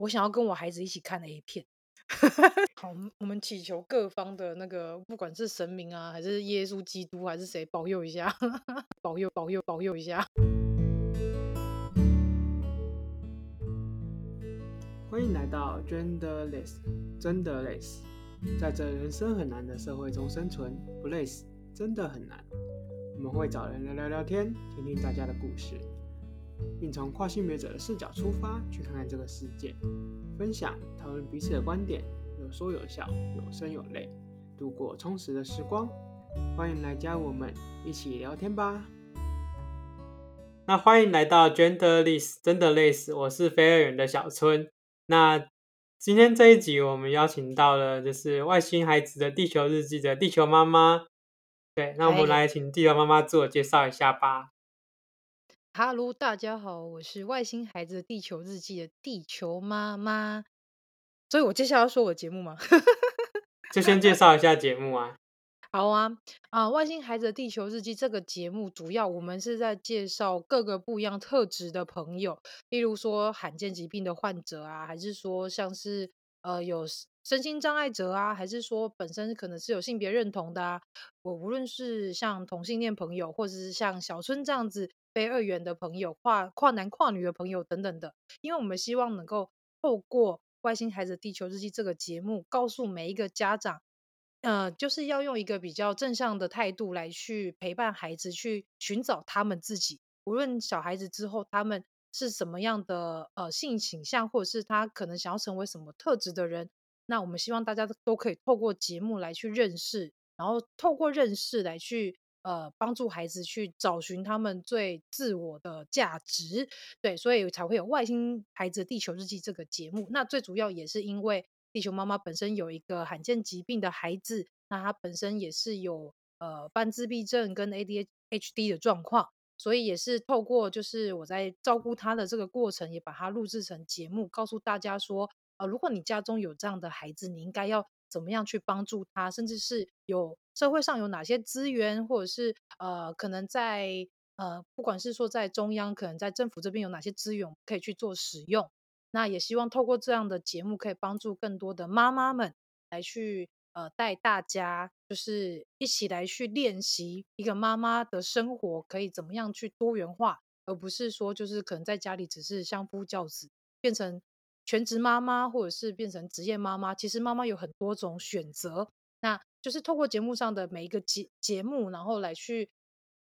我想要跟我孩子一起看 A 片。好，我们祈求各方的那个，不管是神明啊，还是耶稣基督，还是谁，保佑一下，保佑保佑保佑一下。欢迎来到 Genderless，真的累死，在这人生很难的社会中生存，不累死真的很难。我们会找人来聊聊天，听听大家的故事。并从跨性别者的视角出发，去看看这个世界，分享、讨论彼此的观点，有说有笑，有声有泪，度过充实的时光。欢迎来加我们一起聊天吧。那欢迎来到 Genderless，真的累死，我是飞二元的小春。那今天这一集，我们邀请到了就是外星孩子的地球日记的地球妈妈。对，那我们来请地球妈妈自我介绍一下吧。哈喽，大家好，我是外星孩子的地球日记的地球妈妈。所以我接下来要说我的节目吗？就先介绍一下节目啊。好啊，啊，外星孩子的地球日记这个节目，主要我们是在介绍各个不一样特质的朋友，例如说罕见疾病的患者啊，还是说像是呃有身心障碍者啊，还是说本身可能是有性别认同的啊。我无论是像同性恋朋友，或者是像小春这样子。非二元的朋友，跨跨男跨女的朋友等等的，因为我们希望能够透过《外星孩子地球日记》这个节目，告诉每一个家长，呃，就是要用一个比较正向的态度来去陪伴孩子，去寻找他们自己。无论小孩子之后他们是什么样的呃性倾向，或者是他可能想要成为什么特质的人，那我们希望大家都可以透过节目来去认识，然后透过认识来去。呃，帮助孩子去找寻他们最自我的价值，对，所以才会有《外星孩子地球日记》这个节目。那最主要也是因为地球妈妈本身有一个罕见疾病的孩子，那他本身也是有呃半自闭症跟 ADHD 的状况，所以也是透过就是我在照顾他的这个过程，也把它录制成节目，告诉大家说，呃，如果你家中有这样的孩子，你应该要怎么样去帮助他，甚至是有。社会上有哪些资源，或者是呃，可能在呃，不管是说在中央，可能在政府这边有哪些资源可以去做使用。那也希望透过这样的节目，可以帮助更多的妈妈们来去呃带大家，就是一起来去练习一个妈妈的生活可以怎么样去多元化，而不是说就是可能在家里只是相夫教子，变成全职妈妈，或者是变成职业妈妈。其实妈妈有很多种选择。那就是透过节目上的每一个节节目，然后来去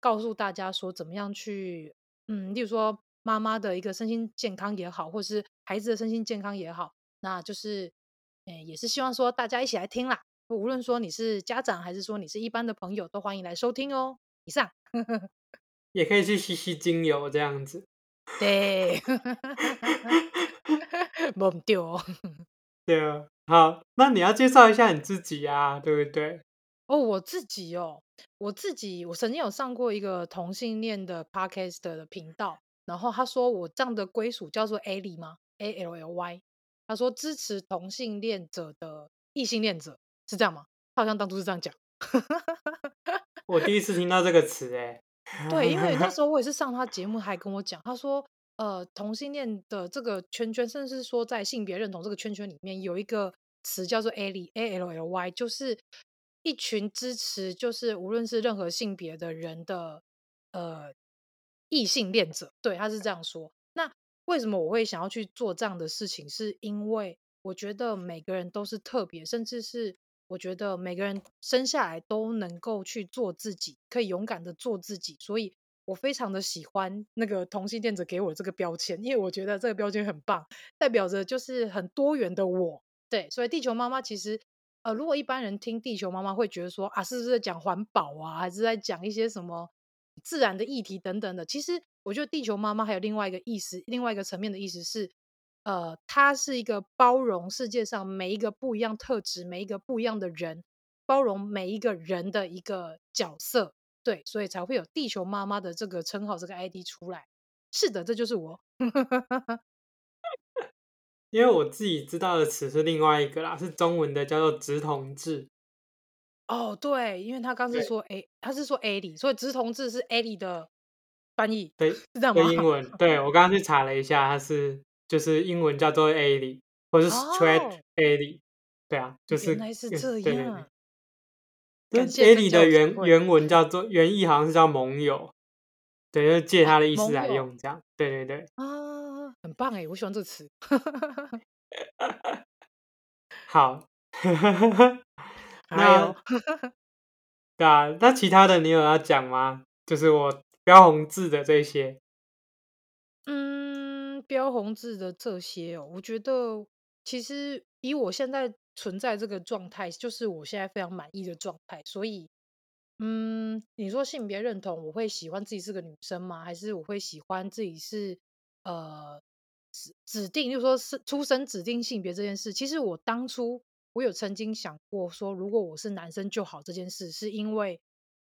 告诉大家说怎么样去，嗯，例如说妈妈的一个身心健康也好，或是孩子的身心健康也好，那就是，诶，也是希望说大家一起来听啦。无论说你是家长，还是说你是一般的朋友，都欢迎来收听哦。以上，也可以去吸吸精油这样子。对，对啊。好，那你要介绍一下你自己啊，对不对？哦，我自己哦，我自己，我曾经有上过一个同性恋的 podcast 的频道，然后他说我这样的归属叫做 Ally 吗？A L L Y，他说支持同性恋者的异性恋者是这样吗？他好像当初是这样讲。我第一次听到这个词，哎，对，因为那时候 我也是上他节目，还跟我讲，他说。呃，同性恋的这个圈圈，甚至是说在性别认同这个圈圈里面，有一个词叫做 Ally A L L Y，就是一群支持，就是无论是任何性别的人的呃异性恋者，对，他是这样说。那为什么我会想要去做这样的事情？是因为我觉得每个人都是特别，甚至是我觉得每个人生下来都能够去做自己，可以勇敢的做自己，所以。我非常的喜欢那个同性恋者给我这个标签，因为我觉得这个标签很棒，代表着就是很多元的我。对，所以地球妈妈其实，呃，如果一般人听地球妈妈会觉得说啊，是不是在讲环保啊，还是在讲一些什么自然的议题等等的？其实我觉得地球妈妈还有另外一个意思，另外一个层面的意思是，呃，它是一个包容世界上每一个不一样特质、每一个不一样的人，包容每一个人的一个角色。对，所以才会有地球妈妈的这个称号，这个 ID 出来。是的，这就是我。因为我自己知道的词是另外一个啦，是中文的，叫做直同志。哦，对，因为他刚是说 A，他是说 Ali，所以直同志是 Ali 的翻译。对，是这样吗？英文，对，我刚刚去查了一下，它是就是英文叫做 Ali。或是 straight Ellie，对啊，就是原来是这样。对对对。跟 Ellie 的原原文叫做原意好像是叫盟友，对，就借他的意思来用这样。对对对。啊，很棒哎，我喜欢这个词。好。那，对啊，那其他的你有要讲吗？就是我标红字的这些。嗯，标红字的这些哦，我觉得其实以我现在存在这个状态，就是我现在非常满意的状态。所以，嗯，你说性别认同，我会喜欢自己是个女生吗？还是我会喜欢自己是呃指指定，就是说是出生指定性别这件事？其实我当初。我有曾经想过说，如果我是男生就好这件事，是因为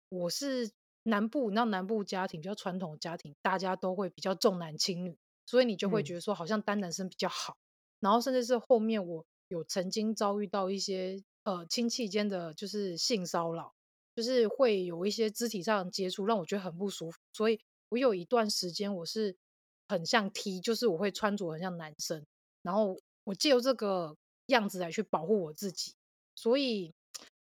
我是南部，你知道南部家庭比较传统的家庭，大家都会比较重男轻女，所以你就会觉得说好像单男生比较好。嗯、然后甚至是后面我有曾经遭遇到一些呃亲戚间的就是性骚扰，就是会有一些肢体上的接触，让我觉得很不舒服。所以我有一段时间我是很像 T，就是我会穿着很像男生，然后我借由这个。样子来去保护我自己，所以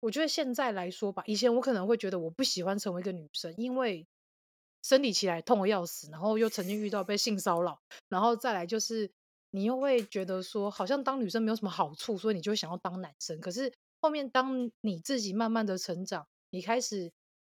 我觉得现在来说吧，以前我可能会觉得我不喜欢成为一个女生，因为生理期来痛得要死，然后又曾经遇到被性骚扰，然后再来就是你又会觉得说好像当女生没有什么好处，所以你就想要当男生。可是后面当你自己慢慢的成长，你开始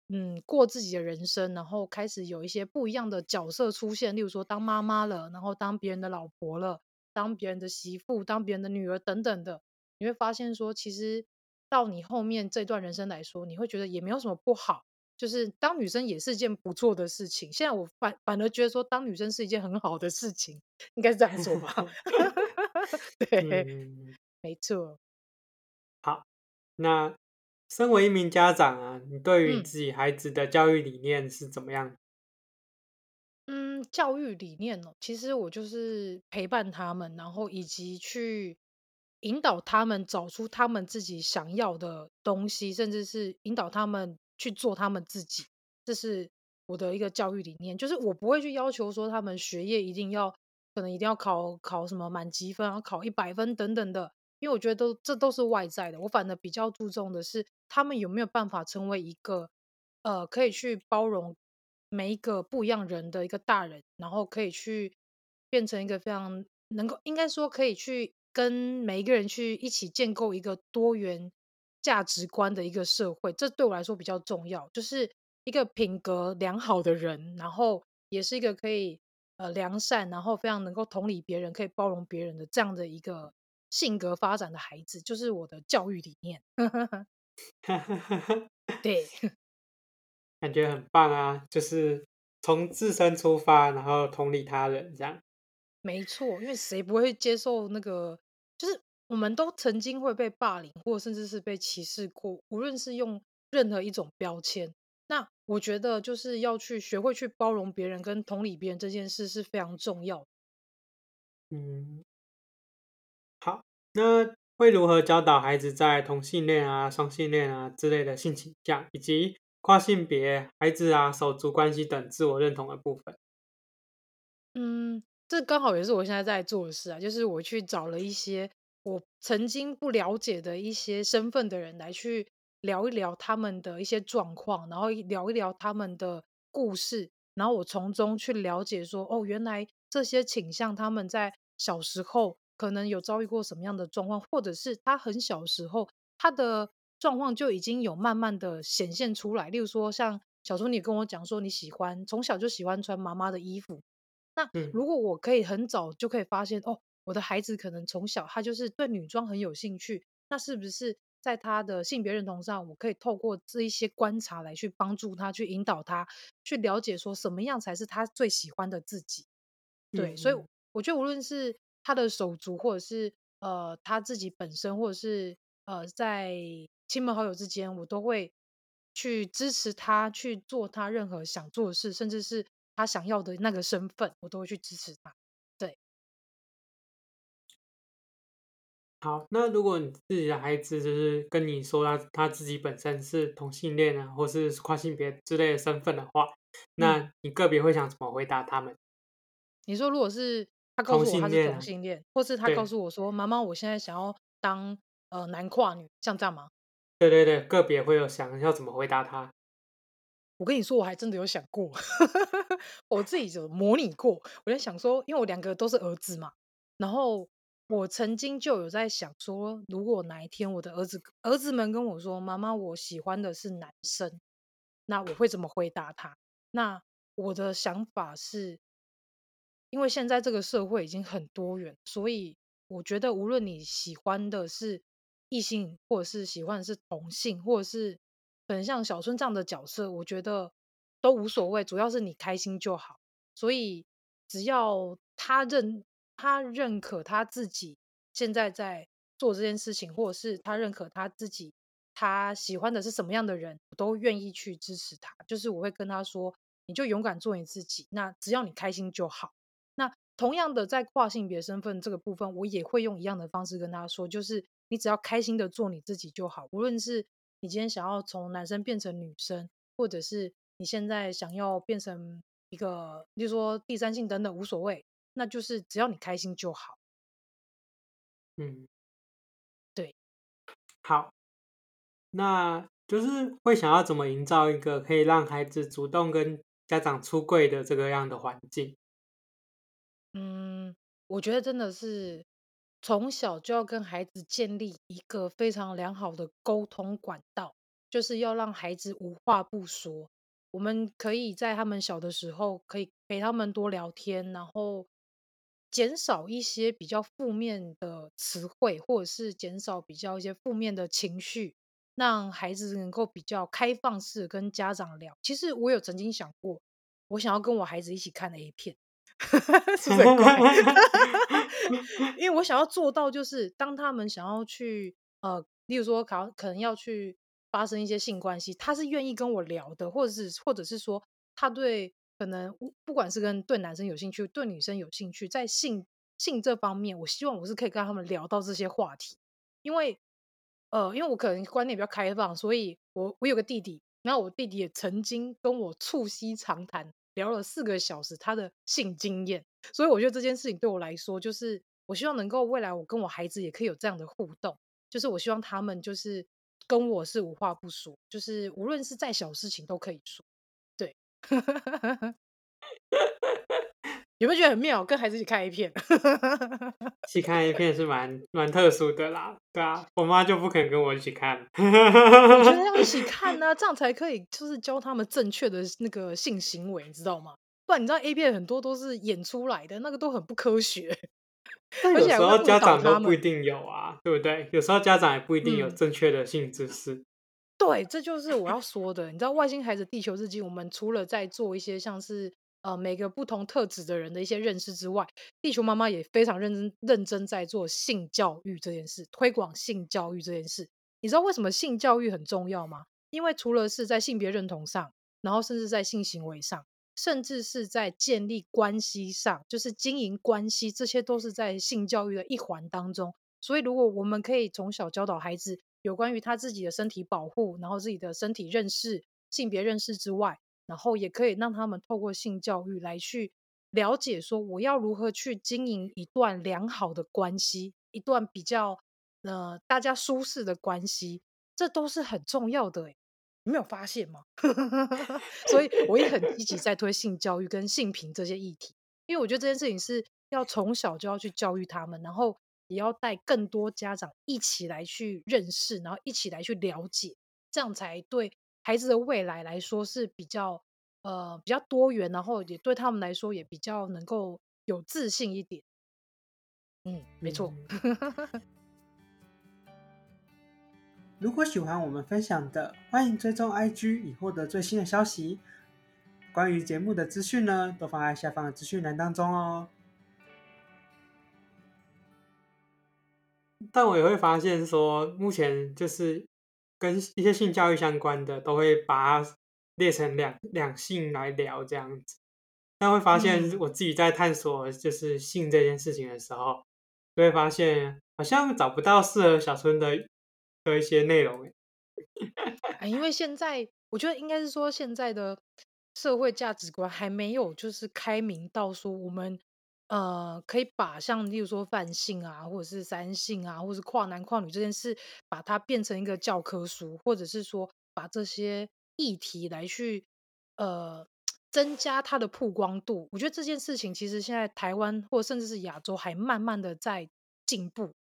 嗯过自己的人生，然后开始有一些不一样的角色出现，例如说当妈妈了，然后当别人的老婆了。当别人的媳妇，当别人的女儿等等的，你会发现说，其实到你后面这段人生来说，你会觉得也没有什么不好，就是当女生也是一件不错的事情。现在我反反而觉得说，当女生是一件很好的事情，应该是这样说吧？对，嗯、没错。好，那身为一名家长啊，你对于自己孩子的教育理念是怎么样？嗯嗯，教育理念哦，其实我就是陪伴他们，然后以及去引导他们找出他们自己想要的东西，甚至是引导他们去做他们自己。这是我的一个教育理念，就是我不会去要求说他们学业一定要，可能一定要考考什么满级分，然后考一百分等等的，因为我觉得都这都是外在的。我反而比较注重的是他们有没有办法成为一个呃，可以去包容。每一个不一样人的一个大人，然后可以去变成一个非常能够，应该说可以去跟每一个人去一起建构一个多元价值观的一个社会，这对我来说比较重要。就是一个品格良好的人，然后也是一个可以呃良善，然后非常能够同理别人，可以包容别人的这样的一个性格发展的孩子，就是我的教育理念。对。感觉很棒啊！就是从自身出发，然后同理他人，这样。没错，因为谁不会接受那个？就是我们都曾经会被霸凌，或甚至是被歧视过，无论是用任何一种标签。那我觉得，就是要去学会去包容别人跟同理别人这件事是非常重要的。嗯，好，那会如何教导孩子在同性恋啊、双性恋啊之类的性倾向，以及跨性别、孩子啊、手足关系等自我认同的部分，嗯，这刚好也是我现在在做的事啊，就是我去找了一些我曾经不了解的一些身份的人来去聊一聊他们的一些状况，然后聊一聊他们的故事，然后我从中去了解说，哦，原来这些倾向他们在小时候可能有遭遇过什么样的状况，或者是他很小时候他的。状况就已经有慢慢的显现出来，例如说像小时候你跟我讲说你喜欢从小就喜欢穿妈妈的衣服，那如果我可以很早就可以发现哦，我的孩子可能从小他就是对女装很有兴趣，那是不是在他的性别认同上，我可以透过这一些观察来去帮助他，去引导他去了解说什么样才是他最喜欢的自己？对，所以我觉得无论是他的手足，或者是呃他自己本身，或者是呃在。亲朋好友之间，我都会去支持他去做他任何想做的事，甚至是他想要的那个身份，我都会去支持他。好，那如果你自己的孩子就是跟你说他他自己本身是同性恋啊，或是跨性别之类的身份的话，那你个别会想怎么回答他们？你说如果是他告诉我他是同性恋，或是他告诉我说：“妈妈，我现在想要当呃男跨女，像这样吗？”对对对，个别会有想要怎么回答他。我跟你说，我还真的有想过，我自己就模拟过。我在想说，因为我两个都是儿子嘛，然后我曾经就有在想说，如果哪一天我的儿子儿子们跟我说：“妈妈，我喜欢的是男生”，那我会怎么回答他？那我的想法是。因为现在这个社会已经很多元，所以我觉得无论你喜欢的是异性，或者是喜欢的是同性，或者是很像小春这样的角色，我觉得都无所谓，主要是你开心就好。所以只要他认他认可他自己现在在做这件事情，或者是他认可他自己他喜欢的是什么样的人，我都愿意去支持他。就是我会跟他说，你就勇敢做你自己，那只要你开心就好。那同样的，在跨性别身份这个部分，我也会用一样的方式跟他说，就是你只要开心的做你自己就好。无论是你今天想要从男生变成女生，或者是你现在想要变成一个，比如说第三性等等，无所谓。那就是只要你开心就好。嗯，对，好，那就是会想要怎么营造一个可以让孩子主动跟家长出柜的这个样的环境。嗯，我觉得真的是从小就要跟孩子建立一个非常良好的沟通管道，就是要让孩子无话不说。我们可以在他们小的时候，可以陪他们多聊天，然后减少一些比较负面的词汇，或者是减少比较一些负面的情绪，让孩子能够比较开放式跟家长聊。其实我有曾经想过，我想要跟我孩子一起看 A 片。是很怪，因为我想要做到，就是当他们想要去呃，例如说可可能要去发生一些性关系，他是愿意跟我聊的，或者是或者是说他对可能不管是跟对男生有兴趣，对女生有兴趣，在性性这方面，我希望我是可以跟他们聊到这些话题，因为呃，因为我可能观念比较开放，所以我我有个弟弟，然后我弟弟也曾经跟我促膝长谈。聊了四个小时他的性经验，所以我觉得这件事情对我来说，就是我希望能够未来我跟我孩子也可以有这样的互动，就是我希望他们就是跟我是无话不说，就是无论是再小事情都可以说，有没有觉得很妙？跟孩子一起看 A 片，一起看 A 片是蛮蛮特殊的啦。对啊，我妈就不肯跟我一起看。我觉得要一起看呢、啊，这样才可以，就是教他们正确的那个性行为，你知道吗？不然你知道 A 片很多都是演出来的，那个都很不科学。但有时候家长都不一定有啊，对不对？有时候家长也不一定有正确的性知识、嗯。对，这就是我要说的。你知道《外星孩子地球日记》，我们除了在做一些像是。呃，每个不同特质的人的一些认识之外，地球妈妈也非常认真认真在做性教育这件事，推广性教育这件事。你知道为什么性教育很重要吗？因为除了是在性别认同上，然后甚至在性行为上，甚至是在建立关系上，就是经营关系，这些都是在性教育的一环当中。所以，如果我们可以从小教导孩子有关于他自己的身体保护，然后自己的身体认识、性别认识之外，然后也可以让他们透过性教育来去了解，说我要如何去经营一段良好的关系，一段比较呃大家舒适的关系，这都是很重要的。你没有发现吗？所以我也很积极在推性教育跟性平这些议题，因为我觉得这件事情是要从小就要去教育他们，然后也要带更多家长一起来去认识，然后一起来去了解，这样才对。孩子的未来来说是比较呃比较多元，然后也对他们来说也比较能够有自信一点。嗯，没错。如果喜欢我们分享的，欢迎追踪 IG 以获得最新的消息。关于节目的资讯呢，都放在下方的资讯栏当中哦。但我也会发现说，目前就是。跟一些性教育相关的，都会把它列成两两性来聊这样子，但会发现我自己在探索就是性这件事情的时候，就会发现好像找不到适合小春的的一些内容。因为现在我觉得应该是说，现在的社会价值观还没有就是开明到说我们呃，可以把像例如说泛性啊，或者是三性啊，或者是跨男跨女这件事，把它变成一个教科书，或者是说把这些议题来去呃增加它的曝光度。我觉得这件事情其实现在台湾或甚至是亚洲还慢慢的在进步，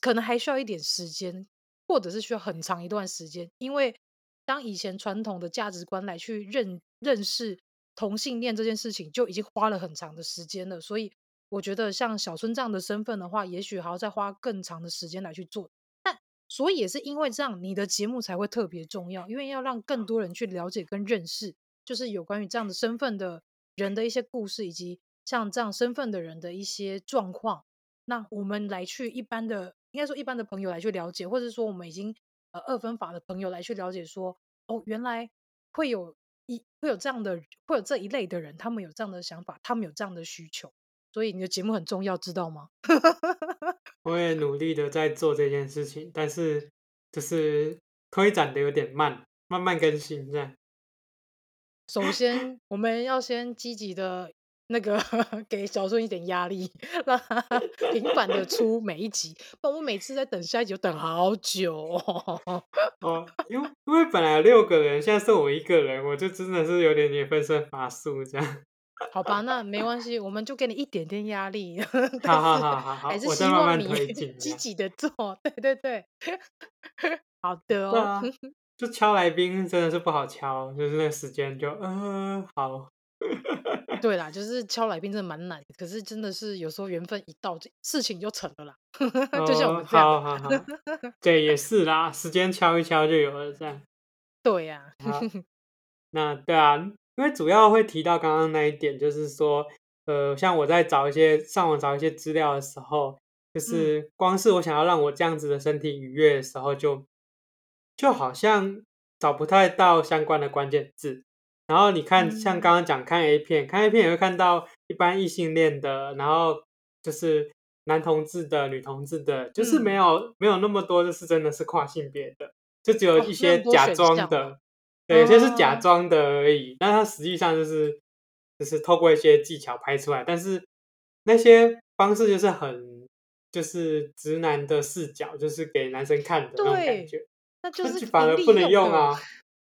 可能还需要一点时间，或者是需要很长一段时间，因为当以前传统的价值观来去认认识同性恋这件事情，就已经花了很长的时间了。所以我觉得像小春这样的身份的话，也许还要再花更长的时间来去做。但所以也是因为这样，你的节目才会特别重要，因为要让更多人去了解跟认识，就是有关于这样的身份的人的一些故事，以及像这样身份的人的一些状况。那我们来去一般的，应该说一般的朋友来去了解，或者说我们已经。呃，二分法的朋友来去了解说，哦，原来会有一会有这样的会有这一类的人，他们有这样的想法，他们有这样的需求，所以你的节目很重要，知道吗？我也努力的在做这件事情，但是就是推展的有点慢，慢慢更新这样。首先，我们要先积极的。那个 给小春一点压力，让他频繁的出每一集，不然我每次在等下一集就等好久哦。哦，因为因为本来六个人，现在剩我一个人，我就真的是有点点分身乏术这样。好吧，那没关系，我们就给你一点点压力。好好好好好，还是希望你积极的做。对对对，好的哦。啊、就敲来宾真的是不好敲，就是那个时间就嗯、呃、好。对啦，就是敲来宾真的蛮难，可是真的是有时候缘分一到，这事情就成了啦。就像我们这样，好好好，对，也是啦，时间敲一敲就有了这样。对呀、啊，那对啊，因为主要会提到刚刚那一点，就是说，呃，像我在找一些上网找一些资料的时候，就是光是我想要让我这样子的身体愉悦的时候就，就就好像找不太到相关的关键字。然后你看，像刚刚讲看 A 片，嗯、看 A 片也会看到一般异性恋的，然后就是男同志的、女同志的，就是没有、嗯、没有那么多，就是真的是跨性别的，就只有一些假装的，哦、对，有些是假装的而已。哦、但它实际上就是就是透过一些技巧拍出来，但是那些方式就是很就是直男的视角，就是给男生看的那种感觉，那就是反而不能用啊。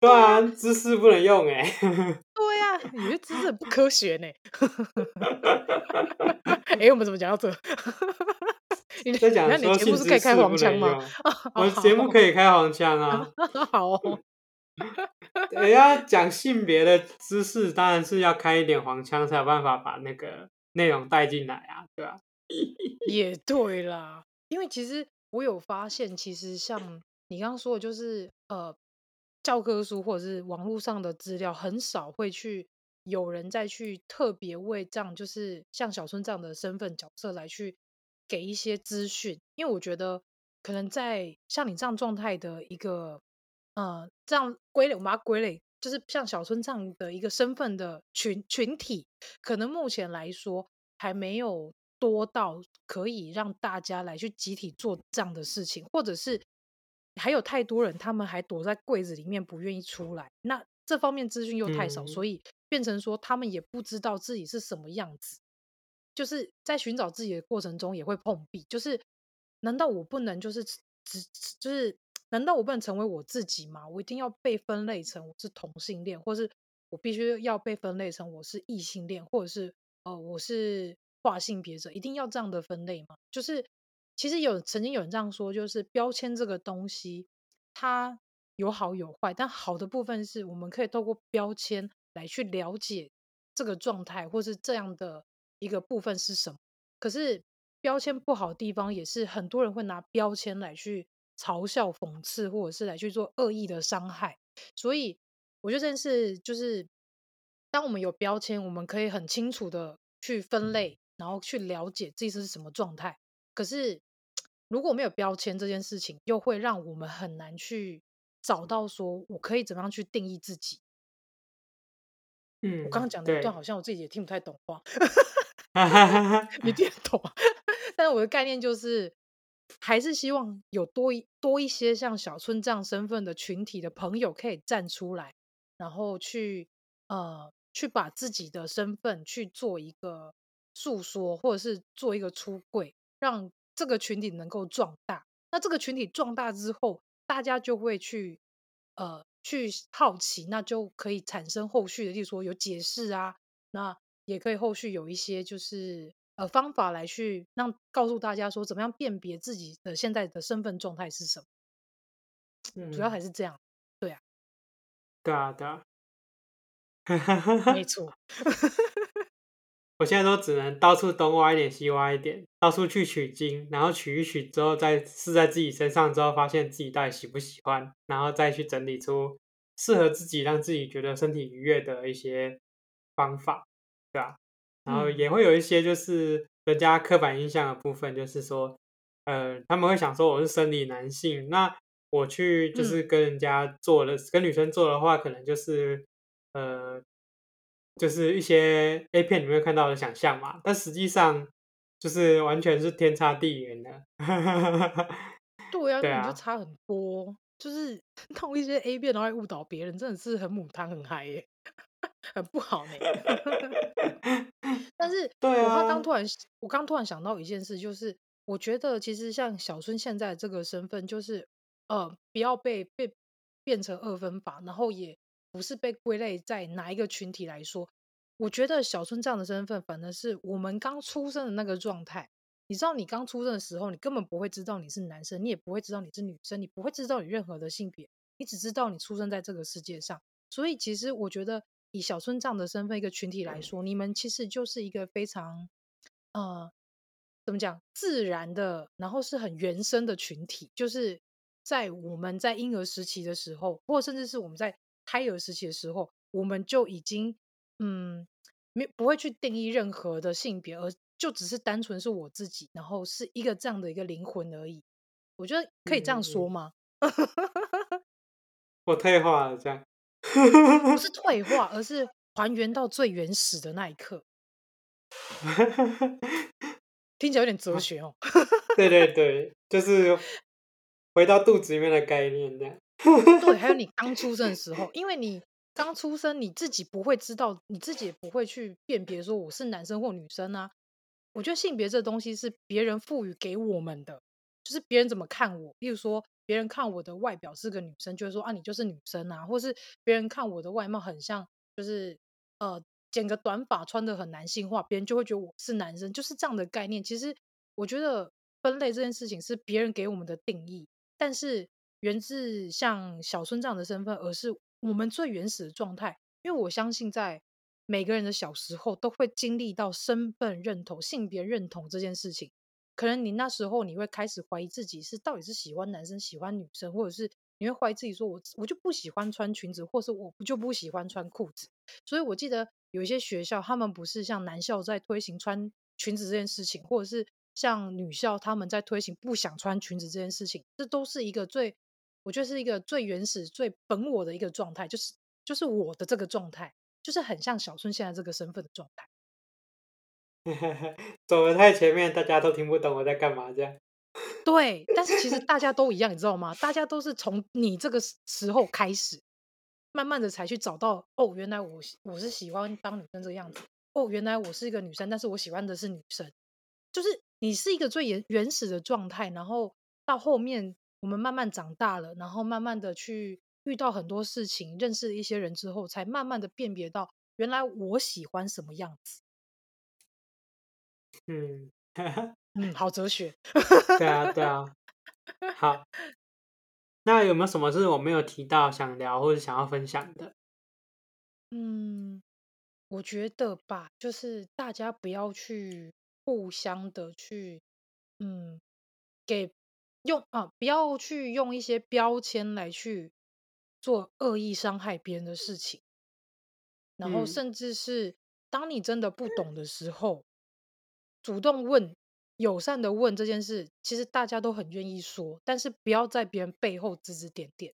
对啊，姿势不能用哎。对呀、啊，你的姿势很不科学呢。哎，我们怎么讲到这？你在讲说节目是可以开黄腔吗？我节目可以开黄腔啊。好哦。等下讲性别的姿势，当然是要开一点黄腔，才有办法把那个内容带进来啊，对吧？也对啦，因为其实我有发现，其实像你刚刚说的，就是呃。教科书或者是网络上的资料很少会去有人再去特别为这样，就是像小春这样的身份角色来去给一些资讯，因为我觉得可能在像你这样状态的一个呃这样归类，我们把它归类，就是像小春这样的一个身份的群群体，可能目前来说还没有多到可以让大家来去集体做这样的事情，或者是。还有太多人，他们还躲在柜子里面不愿意出来。那这方面资讯又太少，嗯、所以变成说他们也不知道自己是什么样子。就是在寻找自己的过程中也会碰壁。就是难道我不能就是只就是难道我不能成为我自己吗？我一定要被分类成我是同性恋，或是我必须要被分类成我是异性恋，或者是呃我是跨性别者，一定要这样的分类吗？就是。其实有曾经有人这样说，就是标签这个东西，它有好有坏。但好的部分是我们可以透过标签来去了解这个状态，或是这样的一个部分是什么。可是标签不好的地方，也是很多人会拿标签来去嘲笑、讽刺，或者是来去做恶意的伤害。所以我觉得这件事就是，当我们有标签，我们可以很清楚的去分类，然后去了解自己是什么状态。可是，如果没有标签这件事情，又会让我们很难去找到说，我可以怎么样去定义自己。嗯，我刚刚讲的一段好像我自己也听不太懂话，你听 得懂啊？但是我的概念就是，还是希望有多一多一些像小春这样身份的群体的朋友可以站出来，然后去呃去把自己的身份去做一个诉说，或者是做一个出柜，让这个群体能够壮大。那这个群体壮大之后，大家就会去呃去好奇，那就可以产生后续的，例如说有解释啊，那也可以后续有一些就是呃方法来去让告诉大家说，怎么样辨别自己的现在的身份状态是什么。嗯，主要还是这样，对啊，对啊，对啊。没错，我现在都只能到处东挖一点西挖一点，到处去取经，然后取一取之后再试在自己身上之后，发现自己到底喜不喜欢，然后再去整理出适合自己让自己觉得身体愉悦的一些方法，对吧？然后也会有一些就是人家刻板印象的部分，就是说，呃，他们会想说我是生理男性，那我去就是跟人家做的，跟女生做的话，可能就是。呃，就是一些 A 片里面看到的想象嘛，但实际上就是完全是天差地远的。对啊，对啊，就差很多，就是 弄一些 A 片然后误导别人，真的是很母汤很嗨耶，很不好呢。但是，对啊，我刚突然，我刚突然想到一件事，就是我觉得其实像小春现在这个身份，就是呃，不要被被变成二分法，然后也。不是被归类在哪一个群体来说，我觉得小春这样的身份，反而是我们刚出生的那个状态。你知道，你刚出生的时候，你根本不会知道你是男生，你也不会知道你是女生，你不会知道你任何的性别，你只知道你出生在这个世界上。所以，其实我觉得以小春这样的身份一个群体来说，你们其实就是一个非常呃，怎么讲，自然的，然后是很原生的群体，就是在我们在婴儿时期的时候，或甚至是我们在。胎儿时期的时候，我们就已经嗯，没不会去定义任何的性别，而就只是单纯是我自己，然后是一个这样的一个灵魂而已。我觉得可以这样说吗？嗯嗯、我退化了，这样 不是退化，而是还原到最原始的那一刻。听起来有点哲学哦。对对对，就是回到肚子里面的概念这样。对，还有你刚出生的时候，因为你刚出生，你自己不会知道，你自己也不会去辨别说我是男生或女生啊。我觉得性别这东西是别人赋予给我们的，就是别人怎么看我。例如说，别人看我的外表是个女生，就会说啊，你就是女生啊；或是别人看我的外貌很像，就是呃剪个短发，穿的很男性化，别人就会觉得我是男生，就是这样的概念。其实我觉得分类这件事情是别人给我们的定义，但是。源自像小春这样的身份，而是我们最原始的状态。因为我相信，在每个人的小时候都会经历到身份认同、性别认同这件事情。可能你那时候你会开始怀疑自己是到底是喜欢男生、喜欢女生，或者是你会怀疑自己说我我就不喜欢穿裙子，或是我就不喜欢穿裤子。所以我记得有一些学校，他们不是像男校在推行穿裙子这件事情，或者是像女校他们在推行不想穿裙子这件事情，这都是一个最。我觉得是一个最原始、最本我的一个状态，就是就是我的这个状态，就是很像小春现在这个身份的状态。走的太前面，大家都听不懂我在干嘛，这样。对，但是其实大家 都一样，你知道吗？大家都是从你这个时候开始，慢慢的才去找到，哦，原来我我是喜欢当女生这个样子，哦，原来我是一个女生，但是我喜欢的是女生，就是你是一个最原原始的状态，然后到后面。我们慢慢长大了，然后慢慢的去遇到很多事情，认识一些人之后，才慢慢的辨别到，原来我喜欢什么样子。嗯，嗯，好哲学。对啊，对啊。好，那有没有什么是我没有提到想聊或者想要分享的？嗯，我觉得吧，就是大家不要去互相的去，嗯，给。用啊，不要去用一些标签来去做恶意伤害别人的事情，然后甚至是当你真的不懂的时候，主动问、友善的问这件事，其实大家都很愿意说，但是不要在别人背后指指点点，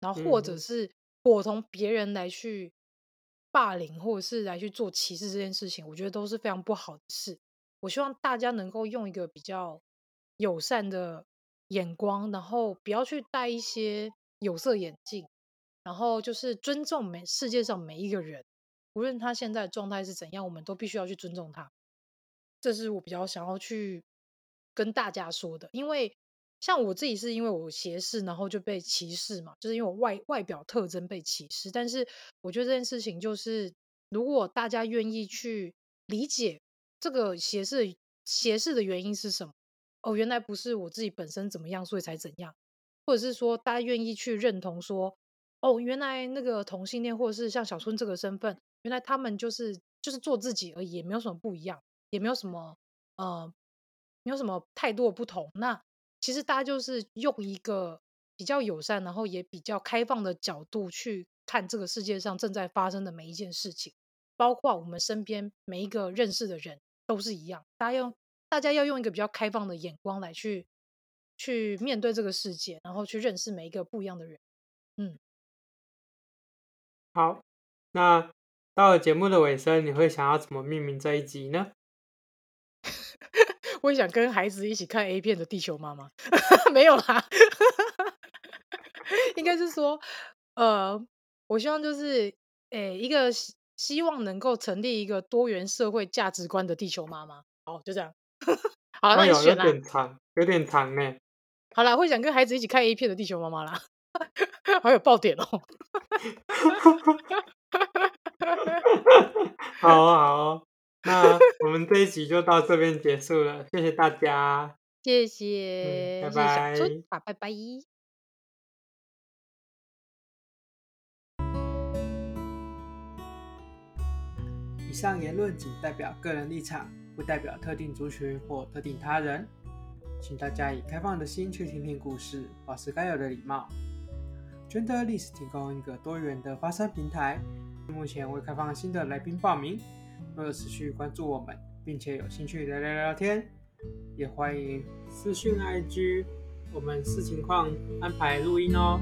然后或者是伙同别人来去霸凌，或者是来去做歧视这件事情，我觉得都是非常不好的事。我希望大家能够用一个比较。友善的眼光，然后不要去戴一些有色眼镜，然后就是尊重每世界上每一个人。无论他现在状态是怎样，我们都必须要去尊重他。这是我比较想要去跟大家说的，因为像我自己是因为我斜视，然后就被歧视嘛，就是因为我外外表特征被歧视。但是我觉得这件事情就是，如果大家愿意去理解这个斜视斜视的原因是什么，哦，原来不是我自己本身怎么样，所以才怎样，或者是说大家愿意去认同说，哦，原来那个同性恋或者是像小春这个身份，原来他们就是就是做自己而已，也没有什么不一样。也没有什么，呃，没有什么太多的不同。那其实大家就是用一个比较友善，然后也比较开放的角度去看这个世界上正在发生的每一件事情，包括我们身边每一个认识的人都是一样。大家用大家要用一个比较开放的眼光来去去面对这个世界，然后去认识每一个不一样的人。嗯，好，那到了节目的尾声，你会想要怎么命名这一集呢？我也想跟孩子一起看 A 片的地球妈妈，没有啦，应该是说，呃，我希望就是，诶、欸，一个希望能够成立一个多元社会价值观的地球妈妈。好，就这样。好，那你选啦。有点长，有点长呢。好啦，会想跟孩子一起看 A 片的地球妈妈啦。好有爆点哦。好啊，好啊。那我们这一集就到这边结束了，谢谢大家，谢谢，嗯、拜拜，拜拜。以上言论仅代表个人立场，不代表特定族群或特定他人，请大家以开放的心去听听故事，保持该有的礼貌。Genderless 提供一个多元的发声平台，目前未开放新的来宾报名。若有持续关注我们，并且有兴趣聊聊聊天，也欢迎私讯 IG，我们视情况安排录音哦。